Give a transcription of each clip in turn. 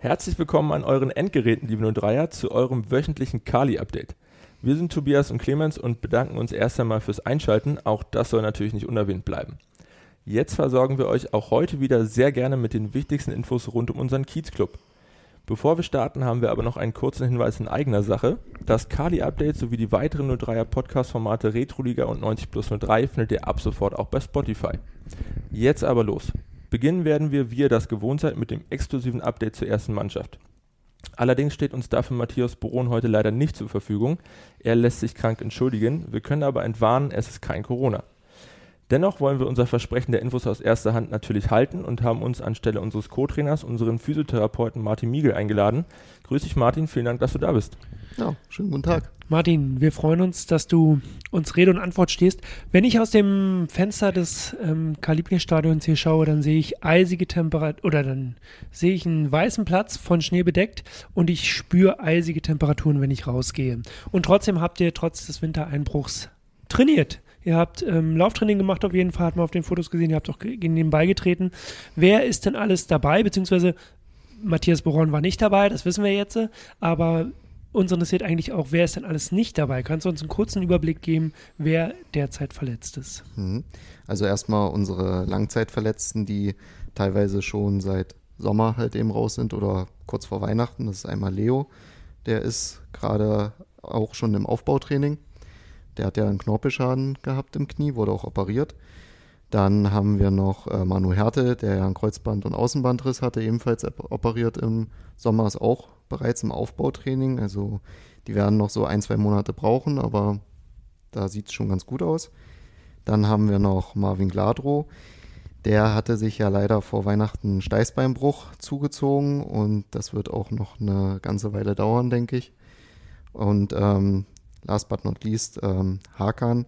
Herzlich willkommen an euren Endgeräten, liebe 03er, zu eurem wöchentlichen Kali-Update. Wir sind Tobias und Clemens und bedanken uns erst einmal fürs Einschalten. Auch das soll natürlich nicht unerwähnt bleiben. Jetzt versorgen wir euch auch heute wieder sehr gerne mit den wichtigsten Infos rund um unseren Kiezclub. Bevor wir starten, haben wir aber noch einen kurzen Hinweis in eigener Sache. Das Kali-Update sowie die weiteren 03er Podcast-Formate Retroliga und 90 plus 03 findet ihr ab sofort auch bei Spotify. Jetzt aber los. Beginnen werden wir, wie ihr das gewohnt seid, mit dem exklusiven Update zur ersten Mannschaft. Allerdings steht uns dafür Matthias Boron heute leider nicht zur Verfügung. Er lässt sich krank entschuldigen. Wir können aber entwarnen, es ist kein Corona. Dennoch wollen wir unser Versprechen der Infos aus erster Hand natürlich halten und haben uns anstelle unseres Co-Trainers unseren Physiotherapeuten Martin Miegel eingeladen. Grüß dich Martin, vielen Dank, dass du da bist. Ja, schönen guten Tag. Martin, wir freuen uns, dass du uns Rede und Antwort stehst. Wenn ich aus dem Fenster des ähm, Kalibrier-Stadions hier schaue, dann sehe ich eisige Temperaturen oder dann sehe ich einen weißen Platz von Schnee bedeckt und ich spüre eisige Temperaturen, wenn ich rausgehe. Und trotzdem habt ihr trotz des Wintereinbruchs trainiert. Ihr habt ähm, Lauftraining gemacht auf jeden Fall, hat man auf den Fotos gesehen, ihr habt auch nebenbei getreten. Wer ist denn alles dabei? Beziehungsweise Matthias Boron war nicht dabei, das wissen wir jetzt, aber uns interessiert eigentlich auch, wer ist denn alles nicht dabei? Kannst du uns einen kurzen Überblick geben, wer derzeit verletzt ist? Mhm. Also erstmal unsere Langzeitverletzten, die teilweise schon seit Sommer halt eben raus sind oder kurz vor Weihnachten. Das ist einmal Leo, der ist gerade auch schon im Aufbautraining. Der hat ja einen Knorpelschaden gehabt im Knie, wurde auch operiert. Dann haben wir noch äh, Manu Härte, der ja einen Kreuzband- und Außenbandriss hatte, ebenfalls operiert im Sommer, ist auch bereits im Aufbautraining. Also die werden noch so ein, zwei Monate brauchen, aber da sieht es schon ganz gut aus. Dann haben wir noch Marvin Gladrow. Der hatte sich ja leider vor Weihnachten einen Steißbeinbruch zugezogen und das wird auch noch eine ganze Weile dauern, denke ich. Und ähm, last but not least, ähm, Hakan,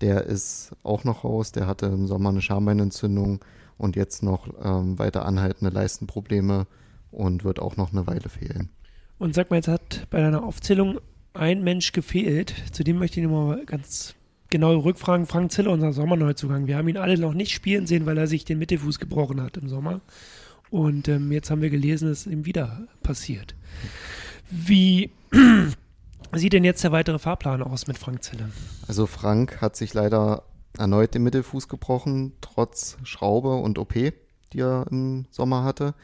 der ist auch noch raus. Der hatte im Sommer eine Schambeinentzündung und jetzt noch ähm, weiter anhaltende Leistenprobleme und wird auch noch eine Weile fehlen. Und sag mal, jetzt hat bei deiner Aufzählung ein Mensch gefehlt. Zu dem möchte ich nochmal ganz genau rückfragen. Frank Ziller, unser Sommerneuzugang. Wir haben ihn alle noch nicht spielen sehen, weil er sich den Mittelfuß gebrochen hat im Sommer. Und ähm, jetzt haben wir gelesen, dass es ihm wieder passiert. Wie sieht denn jetzt der weitere Fahrplan aus mit Frank Zille? Also Frank hat sich leider erneut den Mittelfuß gebrochen, trotz Schraube und OP, die er im Sommer hatte.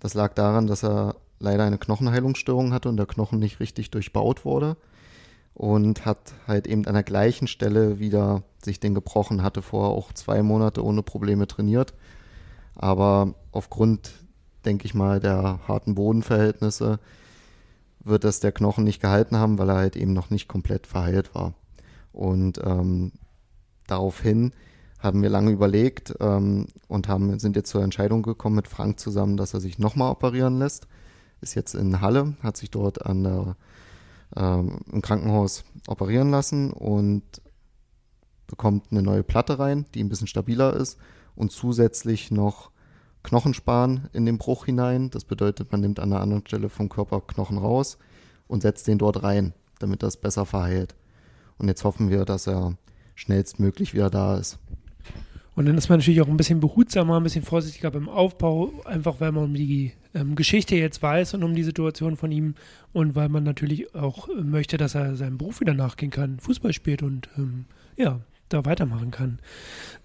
Das lag daran, dass er leider eine Knochenheilungsstörung hatte und der Knochen nicht richtig durchbaut wurde und hat halt eben an der gleichen Stelle wieder sich den gebrochen, hatte vorher auch zwei Monate ohne Probleme trainiert. Aber aufgrund, denke ich mal, der harten Bodenverhältnisse wird das der Knochen nicht gehalten haben, weil er halt eben noch nicht komplett verheilt war. Und ähm, daraufhin haben wir lange überlegt ähm, und haben, sind jetzt zur Entscheidung gekommen mit Frank zusammen, dass er sich nochmal operieren lässt. Ist jetzt in Halle, hat sich dort an der, ähm, im Krankenhaus operieren lassen und bekommt eine neue Platte rein, die ein bisschen stabiler ist und zusätzlich noch Knochenspan in den Bruch hinein. Das bedeutet, man nimmt an einer anderen Stelle vom Körper Knochen raus und setzt den dort rein, damit das besser verheilt. Und jetzt hoffen wir, dass er schnellstmöglich wieder da ist. Und dann ist man natürlich auch ein bisschen behutsamer, ein bisschen vorsichtiger beim Aufbau, einfach weil man um die ähm, Geschichte jetzt weiß und um die Situation von ihm und weil man natürlich auch möchte, dass er seinem Beruf wieder nachgehen kann, Fußball spielt und ähm, ja, da weitermachen kann.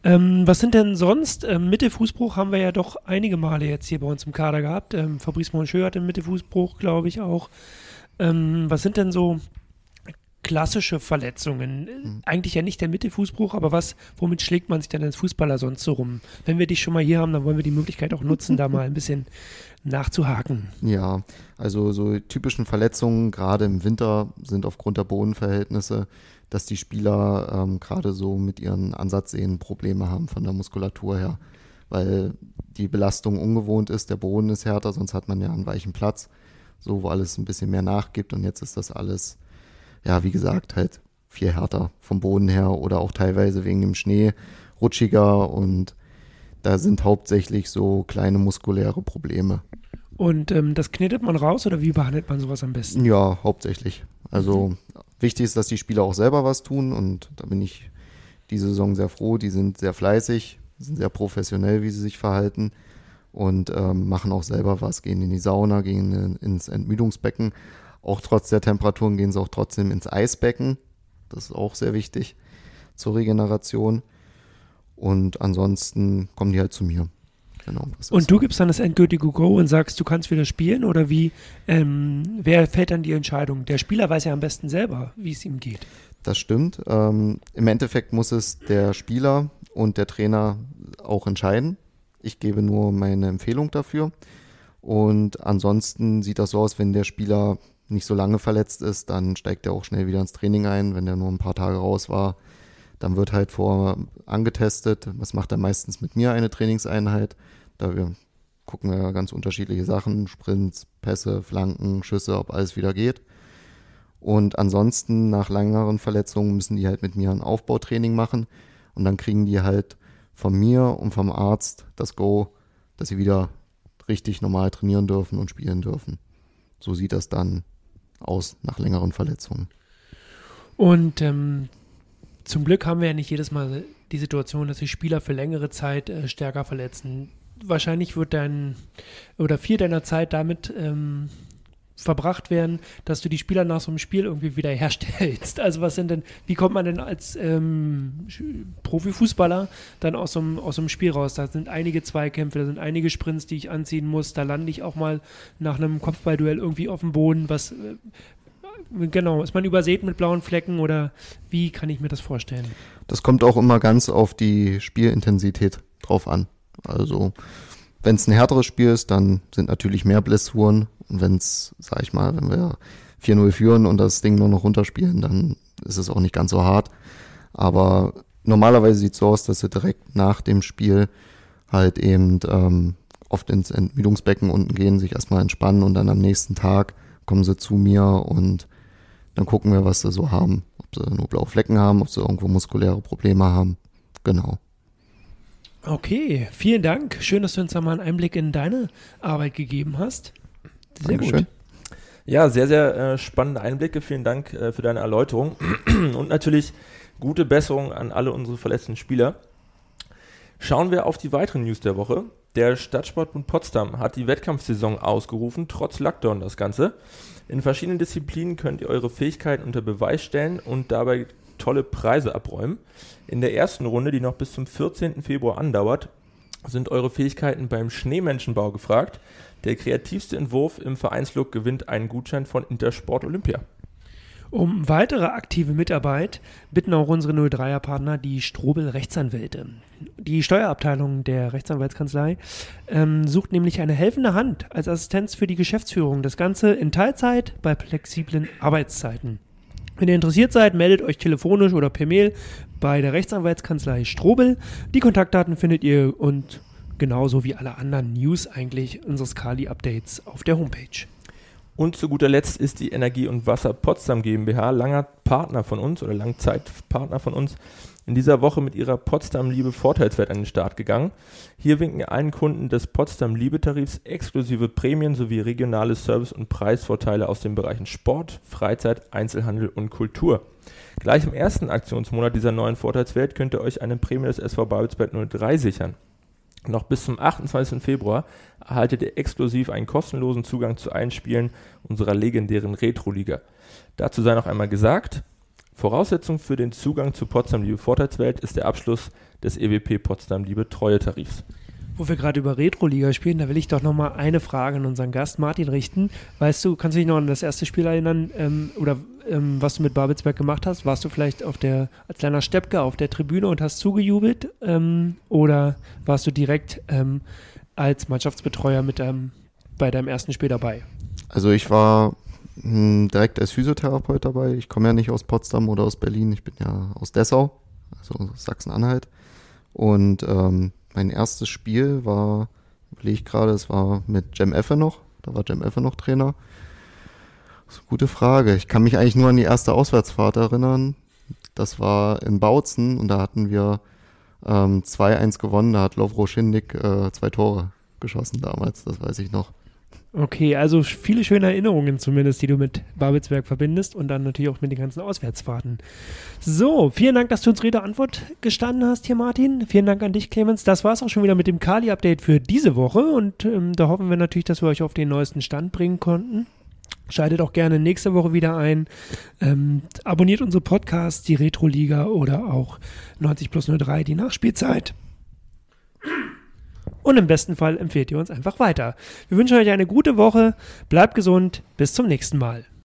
Ähm, was sind denn sonst? Ähm, Mittelfußbruch haben wir ja doch einige Male jetzt hier bei uns im Kader gehabt. Ähm, Fabrice Moncheux hat einen Mittelfußbruch, glaube ich auch. Ähm, was sind denn so klassische Verletzungen. Mhm. Eigentlich ja nicht der Mittelfußbruch, aber was, womit schlägt man sich denn als Fußballer sonst so rum? Wenn wir dich schon mal hier haben, dann wollen wir die Möglichkeit auch nutzen, da mal ein bisschen nachzuhaken. Ja, also so typischen Verletzungen, gerade im Winter, sind aufgrund der Bodenverhältnisse, dass die Spieler ähm, gerade so mit ihren Ansatzsehnen Probleme haben von der Muskulatur her, weil die Belastung ungewohnt ist, der Boden ist härter, sonst hat man ja einen weichen Platz, so wo alles ein bisschen mehr nachgibt und jetzt ist das alles ja, wie gesagt, halt viel härter vom Boden her oder auch teilweise wegen dem Schnee rutschiger und da sind hauptsächlich so kleine muskuläre Probleme. Und ähm, das knetet man raus oder wie behandelt man sowas am besten? Ja, hauptsächlich. Also mhm. Wichtig ist, dass die Spieler auch selber was tun und da bin ich diese Saison sehr froh. Die sind sehr fleißig, sind sehr professionell, wie sie sich verhalten und ähm, machen auch selber was, gehen in die Sauna, gehen in, ins Entmüdungsbecken. Auch trotz der Temperaturen gehen sie auch trotzdem ins Eisbecken. Das ist auch sehr wichtig zur Regeneration. Und ansonsten kommen die halt zu mir. Genau, und du gibst dann das endgültige Go und sagst, du kannst wieder spielen oder wie, ähm, wer fällt dann die Entscheidung? Der Spieler weiß ja am besten selber, wie es ihm geht. Das stimmt. Ähm, Im Endeffekt muss es der Spieler und der Trainer auch entscheiden. Ich gebe nur meine Empfehlung dafür. Und ansonsten sieht das so aus, wenn der Spieler nicht so lange verletzt ist, dann steigt er auch schnell wieder ins Training ein. Wenn er nur ein paar Tage raus war, dann wird halt vor angetestet. Was macht er meistens mit mir eine Trainingseinheit? Da wir gucken wir ganz unterschiedliche Sachen, Sprints, Pässe, Flanken, Schüsse, ob alles wieder geht. Und ansonsten nach längeren Verletzungen müssen die halt mit mir ein Aufbautraining machen und dann kriegen die halt von mir und vom Arzt das Go, dass sie wieder richtig normal trainieren dürfen und spielen dürfen. So sieht das dann aus nach längeren Verletzungen. Und ähm, zum Glück haben wir ja nicht jedes Mal die Situation, dass sich Spieler für längere Zeit äh, stärker verletzen. Wahrscheinlich wird dein oder viel deiner Zeit damit ähm, verbracht werden, dass du die Spieler nach so einem Spiel irgendwie wieder herstellst. Also was sind denn, wie kommt man denn als ähm, Profifußballer dann aus so, einem, aus so einem Spiel raus? Da sind einige Zweikämpfe, da sind einige Sprints, die ich anziehen muss, da lande ich auch mal nach einem Kopfballduell irgendwie auf dem Boden. Was, äh, genau, ist man übersät mit blauen Flecken oder wie kann ich mir das vorstellen? Das kommt auch immer ganz auf die Spielintensität drauf an. Also wenn es ein härteres Spiel ist, dann sind natürlich mehr Blessuren und wenn es, sag ich mal, wenn wir 4-0 führen und das Ding nur noch runterspielen, dann ist es auch nicht ganz so hart. Aber normalerweise sieht es so aus, dass sie direkt nach dem Spiel halt eben ähm, oft ins Entmüdungsbecken unten gehen, sich erstmal entspannen und dann am nächsten Tag kommen sie zu mir und dann gucken wir, was sie so haben. Ob sie nur blaue Flecken haben, ob sie irgendwo muskuläre Probleme haben. Genau. Okay, vielen Dank. Schön, dass du uns da mal einen Einblick in deine Arbeit gegeben hast. Sehr Dankeschön. gut. Ja, sehr, sehr äh, spannende Einblicke. Vielen Dank äh, für deine Erläuterung. Und natürlich gute Besserung an alle unsere verletzten Spieler. Schauen wir auf die weiteren News der Woche. Der Stadtsportbund Potsdam hat die Wettkampfsaison ausgerufen, trotz Lockdown das Ganze. In verschiedenen Disziplinen könnt ihr eure Fähigkeiten unter Beweis stellen und dabei tolle Preise abräumen. In der ersten Runde, die noch bis zum 14. Februar andauert, sind eure Fähigkeiten beim Schneemenschenbau gefragt. Der kreativste Entwurf im Vereinslook gewinnt einen Gutschein von Intersport Olympia. Um weitere aktive Mitarbeit bitten auch unsere 03er-Partner die Strobel Rechtsanwälte. Die Steuerabteilung der Rechtsanwaltskanzlei ähm, sucht nämlich eine helfende Hand als Assistenz für die Geschäftsführung. Das Ganze in Teilzeit bei flexiblen Arbeitszeiten. Wenn ihr interessiert seid, meldet euch telefonisch oder per Mail bei der Rechtsanwaltskanzlei Strobel. Die Kontaktdaten findet ihr und genauso wie alle anderen News eigentlich unseres Kali-Updates auf der Homepage. Und zu guter Letzt ist die Energie- und Wasser Potsdam GmbH langer Partner von uns oder Langzeitpartner von uns in dieser Woche mit ihrer Potsdam Liebe Vorteilswert an den Start gegangen. Hier winken allen Kunden des Potsdam Liebe Tarifs exklusive Prämien sowie regionale Service- und Preisvorteile aus den Bereichen Sport, Freizeit, Einzelhandel und Kultur. Gleich im ersten Aktionsmonat dieser neuen Vorteilswelt könnt ihr euch eine Prämie des SV Babelsberg 03 sichern. Noch bis zum 28. Februar erhaltet ihr exklusiv einen kostenlosen Zugang zu allen Spielen unserer legendären Retro-Liga. Dazu sei noch einmal gesagt, Voraussetzung für den Zugang zu Potsdam Liebe Vorteilswelt ist der Abschluss des EWP Potsdam Liebe Treuetarifs. Wo wir gerade über Retro-Liga spielen, da will ich doch nochmal eine Frage an unseren Gast Martin richten. Weißt du, kannst du dich noch an das erste Spiel erinnern ähm, oder ähm, was du mit Babelsberg gemacht hast? Warst du vielleicht auf der, als kleiner Steppke auf der Tribüne und hast zugejubelt? Ähm, oder warst du direkt ähm, als Mannschaftsbetreuer mit deinem, bei deinem ersten Spiel dabei? Also ich war mh, hm, direkt als Physiotherapeut dabei. Ich komme ja nicht aus Potsdam oder aus Berlin, ich bin ja aus Dessau, also Sachsen-Anhalt. Und ähm, mein erstes Spiel war, überlege ich gerade, es war mit Jem Effe noch. Da war Jem Effe noch Trainer. Das ist eine gute Frage. Ich kann mich eigentlich nur an die erste Auswärtsfahrt erinnern. Das war in Bautzen und da hatten wir ähm, 2-1 gewonnen. Da hat Lovro Schindig äh, zwei Tore geschossen damals, das weiß ich noch. Okay, also viele schöne Erinnerungen zumindest, die du mit Babelsberg verbindest und dann natürlich auch mit den ganzen Auswärtsfahrten. So, vielen Dank, dass du uns Rede Antwort gestanden hast hier, Martin. Vielen Dank an dich, Clemens. Das war es auch schon wieder mit dem Kali-Update für diese Woche und ähm, da hoffen wir natürlich, dass wir euch auf den neuesten Stand bringen konnten. Schaltet auch gerne nächste Woche wieder ein. Ähm, abonniert unsere Podcasts, die Retro-Liga oder auch 90 plus 03, die Nachspielzeit. Und im besten Fall empfehlt ihr uns einfach weiter. Wir wünschen euch eine gute Woche, bleibt gesund, bis zum nächsten Mal.